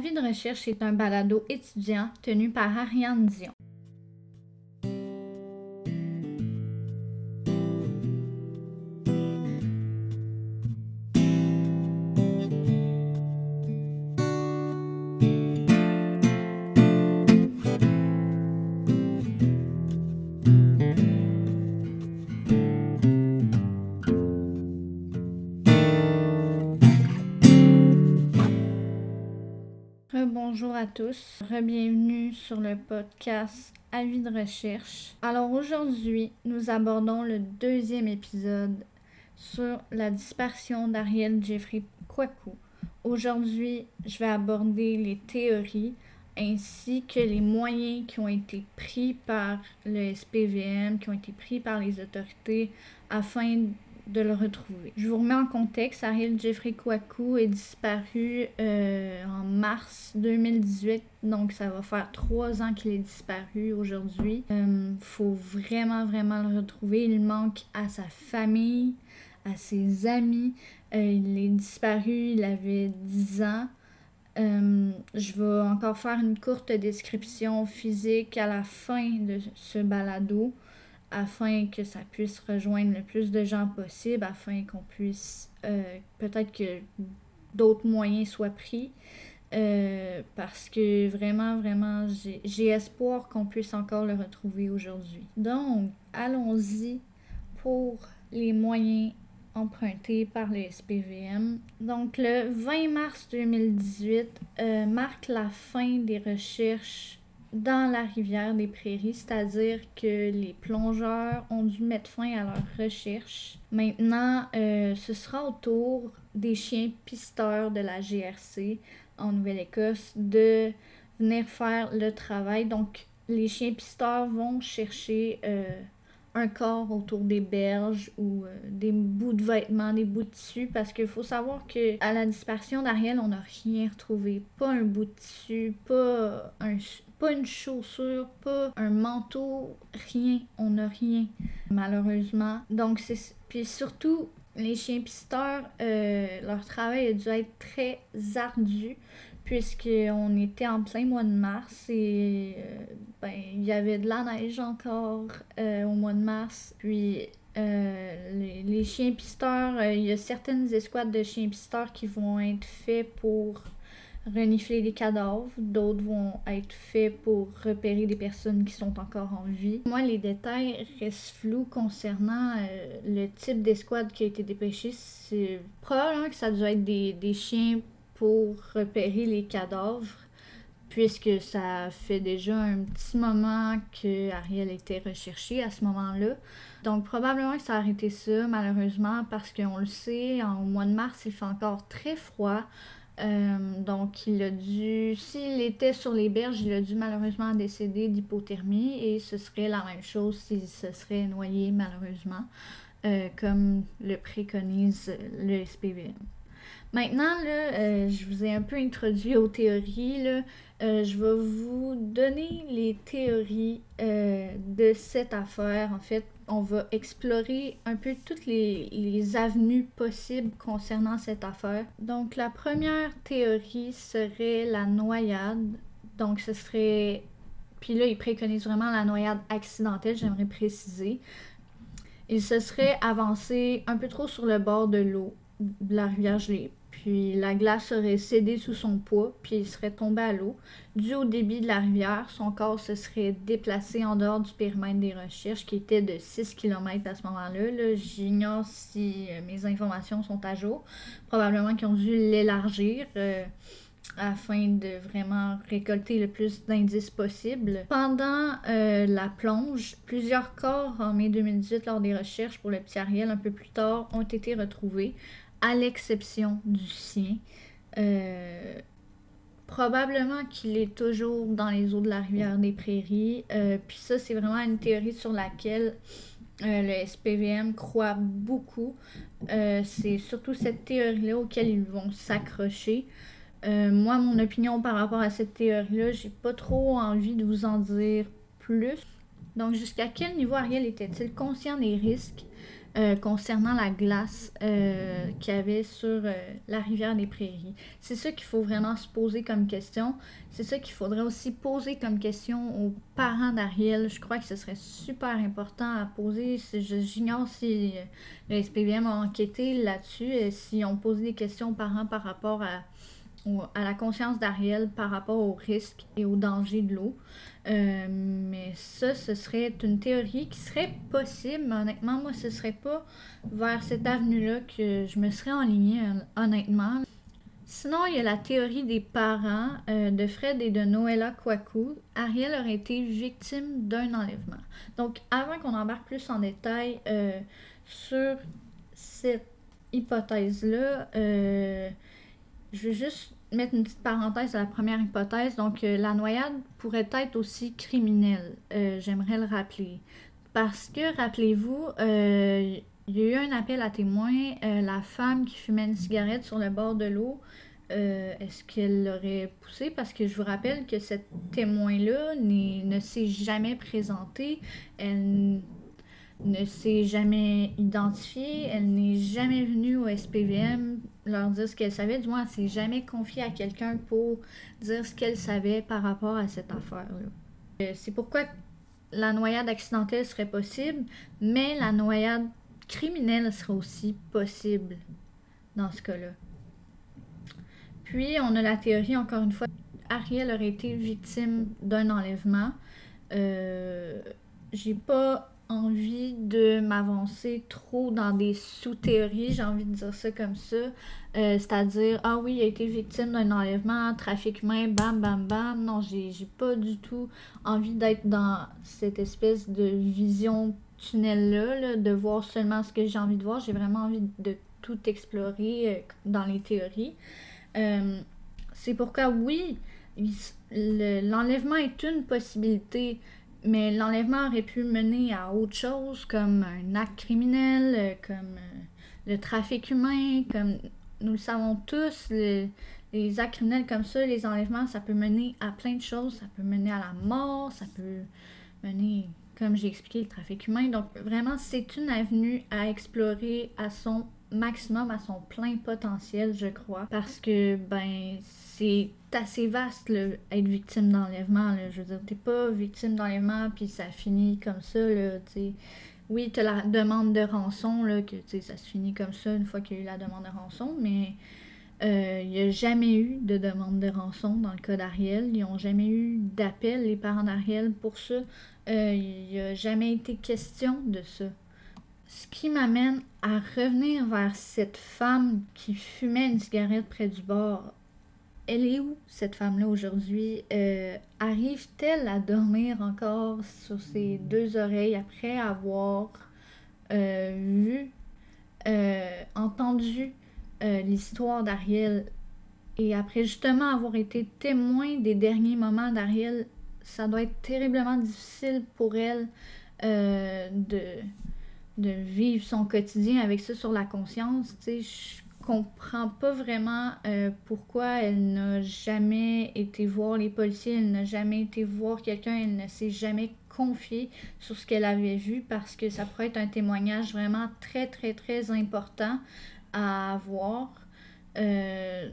Avis de recherche est un balado étudiant tenu par Ariane Dion. Tous, bienvenue sur le podcast Avis de recherche. Alors aujourd'hui, nous abordons le deuxième épisode sur la dispersion d'Ariel Jeffrey Kwaku. Aujourd'hui, je vais aborder les théories ainsi que les moyens qui ont été pris par le SPVM, qui ont été pris par les autorités afin de le retrouver. Je vous remets en contexte, Ariel Jeffrey Kwaku est disparu euh, en mars 2018, donc ça va faire trois ans qu'il est disparu aujourd'hui. Il euh, faut vraiment, vraiment le retrouver. Il manque à sa famille, à ses amis. Euh, il est disparu, il avait 10 ans. je vais encore faire une courte description physique à la fin de ce balado afin que ça puisse rejoindre le plus de gens possible, afin qu'on puisse euh, peut-être que d'autres moyens soient pris. Euh, parce que vraiment, vraiment, j'ai espoir qu'on puisse encore le retrouver aujourd'hui. Donc, allons-y pour les moyens empruntés par le SPVM. Donc, le 20 mars 2018 euh, marque la fin des recherches dans la rivière des Prairies, c'est-à-dire que les plongeurs ont dû mettre fin à leur recherche. Maintenant, euh, ce sera au tour des chiens pisteurs de la GRC en Nouvelle-Écosse de venir faire le travail. Donc, les chiens pisteurs vont chercher euh, un corps autour des berges ou euh, des bouts de vêtements, des bouts de tissu, parce qu'il faut savoir que à la dispersion d'Ariel, on n'a rien retrouvé. Pas un bout de tissu, pas un, pas une chaussure, pas un manteau, rien. On n'a rien, malheureusement. Donc, c'est. Puis surtout, les chiens pisteurs, euh, leur travail a dû être très ardu puisqu'on était en plein mois de mars et euh, ben, il y avait de la neige encore euh, au mois de mars. Puis les, les, chiens pisteurs, il y a certaines escouades de chiens pisteurs qui vont être faits pour renifler des cadavres, d'autres vont être faits pour repérer des personnes qui sont encore en vie. Moi, les détails restent flous concernant euh, le type d'escouade qui a été dépêché. C'est probablement que ça doit être des, des chiens pour repérer les cadavres, puisque ça fait déjà un petit moment que Ariel était recherché à ce moment-là. Donc probablement que ça arrêté ça, malheureusement, parce qu'on le sait, au mois de mars, il fait encore très froid. Euh, donc, il a dû, s'il était sur les berges, il a dû malheureusement décéder d'hypothermie et ce serait la même chose s'il se serait noyé malheureusement, euh, comme le préconise le SPVM. Maintenant, là, euh, je vous ai un peu introduit aux théories. Là. Euh, je vais vous donner les théories euh, de cette affaire. En fait, on va explorer un peu toutes les, avenues possibles concernant cette affaire. Donc, la première théorie serait la noyade. Donc, ce serait... Puis là, il préconise vraiment la noyade accidentelle, j'aimerais préciser. Il se serait avancé un peu trop sur le bord de l'eau de la rivière gelée puis la glace aurait cédé sous son poids, puis il serait tombé à l'eau. Dû au débit de la rivière, son corps se serait déplacé en dehors du périmètre des recherches, qui était de 6 km à ce moment-là. -là, J'ignore si euh, mes informations sont à jour. Probablement qu'ils ont dû l'élargir. Euh, afin de vraiment récolter le plus d'indices possible. Pendant euh, la plonge, plusieurs corps en mai 2018 lors des recherches pour le petit Ariel un peu plus tard ont été retrouvés à l'exception du sien. Euh, probablement qu'il est toujours dans les eaux de la rivière des Prairies. Euh, puis ça, c'est vraiment une théorie sur laquelle euh, le SPVM croit beaucoup. c'est surtout cette théorie-là auquel ils vont s'accrocher. moi, mon opinion par rapport à cette théorie-là, j'ai pas trop envie de vous en dire plus. Donc, jusqu'à quel niveau Ariel était-il conscient des risques? Euh, concernant la glace euh, qu'il y avait sur euh, la rivière des Prairies. C'est ça qu'il faut vraiment se poser comme question. C'est ça qu'il faudrait aussi poser comme question aux parents d'Ariel. Je crois que ce serait super important à poser. J'ignore si le SPVM a enquêté là-dessus, et si on pose des questions aux parents par rapport à à la conscience d'Ariel par rapport aux risques et aux dangers de l'eau. Euh, mais ça, ce serait une théorie qui serait possible, mais honnêtement, moi, ce serait pas vers cette avenue-là que je me serais enlignée, honnêtement. Sinon, il y a la théorie des parents euh, de Fred et de Noëlla Kwaku. Ariel aurait été victime d'un enlèvement. Donc, avant qu'on embarque plus en détail euh, sur cette hypothèse-là, je vais juste mettre une petite parenthèse à la première hypothèse. Donc, euh, la noyade pourrait être aussi criminelle. Euh, j'aimerais le rappeler. Parce que, rappelez-vous, euh, il y a eu un appel à témoins. la femme qui fumait une cigarette sur le bord de l'eau, est-ce qu'elle l'aurait poussée? Parce que je vous rappelle que cette témoin-là ne s'est jamais présentée. Elle ne s'est jamais identifiée, elle n'est jamais venue au SPVM leur dire ce qu'elle savait, du moins elle s'est jamais confiée à quelqu'un pour dire ce qu'elle savait par rapport à cette affaire-là. Euh, c'est pourquoi la noyade accidentelle serait possible, mais la noyade criminelle serait aussi possible dans ce cas-là. Puis on a la théorie, encore une fois, Ariel aurait été victime d'un enlèvement. Euh, j'ai pas envie de m'avancer trop dans des sous-théories, j'ai envie de dire ça comme ça. Euh, c'est-à-dire, ah oui, il a été victime d'un enlèvement, trafic humain, bam, bam, bam. Non, j'ai, pas du tout envie d'être dans cette espèce de vision tunnel-là, de voir seulement ce que j'ai envie de voir. J'ai vraiment envie de tout explorer euh, dans les théories. Euh, c'est pourquoi, oui, l'enlèvement est une possibilité. Mais l'enlèvement aurait pu mener à autre chose, comme un acte criminel, euh, comme euh, le trafic humain, comme nous le savons tous, les actes criminels comme ça, les enlèvements, ça peut mener à plein de choses. Ça peut mener à la mort, ça peut mener, comme j'ai expliqué, le trafic humain. Donc vraiment, c'est une avenue à explorer à son maximum, à son plein potentiel, je crois. Parce que, ben, c'est assez vaste, être victime d'enlèvement. Je veux dire, t'es pas victime d'enlèvement, puis ça finit comme ça, là, tu Oui, t'as la demande de rançon, là, que, tu ça se finit comme ça une fois qu'il y a eu la demande de rançon, mais euh, il n'y a jamais eu de demande de rançon dans le cas d'Ariel. Ils n'ont jamais eu d'appel, les parents d'Ariel, pour ça. Euh, il n'y a jamais été question de ça. Ce qui m'amène à revenir vers cette femme qui fumait une cigarette près du bord elle est où, cette femme-là, aujourd'hui? Euh, arrive-t-elle à dormir encore sur ses deux oreilles après avoir euh, vu, euh, entendu l'histoire d'Ariel? Et après justement avoir été témoin des derniers moments d'Ariel? Ça doit être terriblement difficile pour elle de, vivre son quotidien avec ça sur la conscience. Sais, comprend pas vraiment euh, pourquoi elle n'a jamais été voir les policiers, elle n'a jamais été voir quelqu'un, elle ne s'est jamais confiée sur ce qu'elle avait vu parce que ça pourrait être un témoignage vraiment très très très important à avoir. Euh,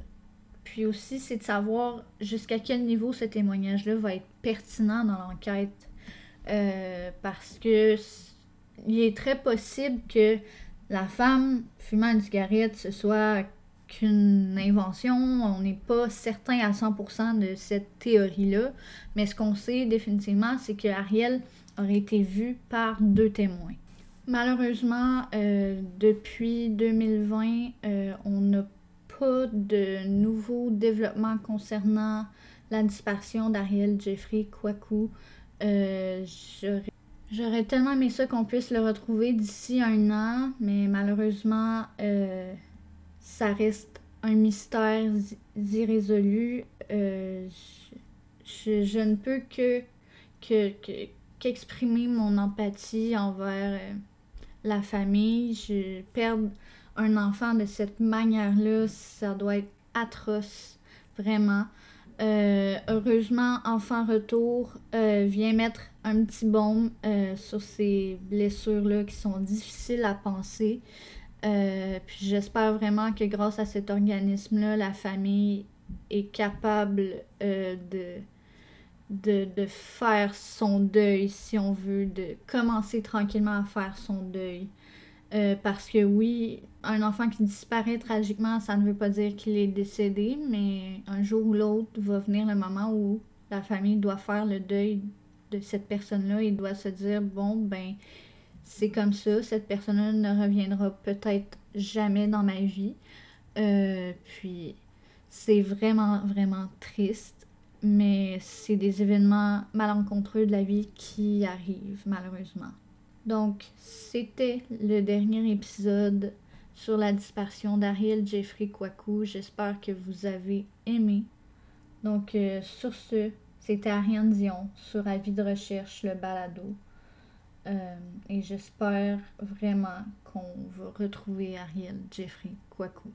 puis aussi, c'est de savoir jusqu'à quel niveau ce témoignage-là va être pertinent dans l'enquête. Euh, parce que il est très possible que la femme fumant une cigarette, ce soit qu'une invention. On n'est pas certain à 100% de cette théorie-là. Mais ce qu'on sait définitivement, c'est que Ariel aurait été vue par deux témoins. Malheureusement, euh, depuis 2020, euh, on n'a pas de nouveaux développements concernant la disparition d'Ariel Jeffrey Kwaku. J'aurais tellement aimé ça qu'on puisse le retrouver d'ici un an, mais malheureusement, euh, ça reste un mystère irrésolu. Euh, je, ne peux que, qu'exprimer mon empathie envers euh, la famille. Je, perdre un enfant de cette manière-là, ça doit être atroce, vraiment. Euh, heureusement, Enfant Retour euh, vient mettre un petit baume euh, sur ces blessures-là qui sont difficiles à penser. puis j'espère vraiment que grâce à cet organisme-là, la famille est capable de, de, de, faire son deuil, si on veut, de commencer tranquillement à faire son deuil. Euh, parce que oui, un enfant qui disparaît tragiquement, ça ne veut pas dire qu'il est décédé, mais un jour ou l'autre va venir le moment où la famille doit faire le deuil de cette personne-là et doit se dire bon ben c'est comme ça, cette personne-là ne reviendra peut-être jamais dans ma vie. Euh, puis c'est vraiment vraiment triste, mais c'est des événements malencontreux de la vie qui arrivent malheureusement. Donc, c'était le dernier épisode sur la disparition d'Ariel Jeffrey Kwaku. J'espère que vous avez aimé. Donc, euh, sur ce, c'était Ariane Dion sur Avis de recherche, le balado. Euh, et j'espère vraiment qu'on va retrouver Ariel Jeffrey Kwaku.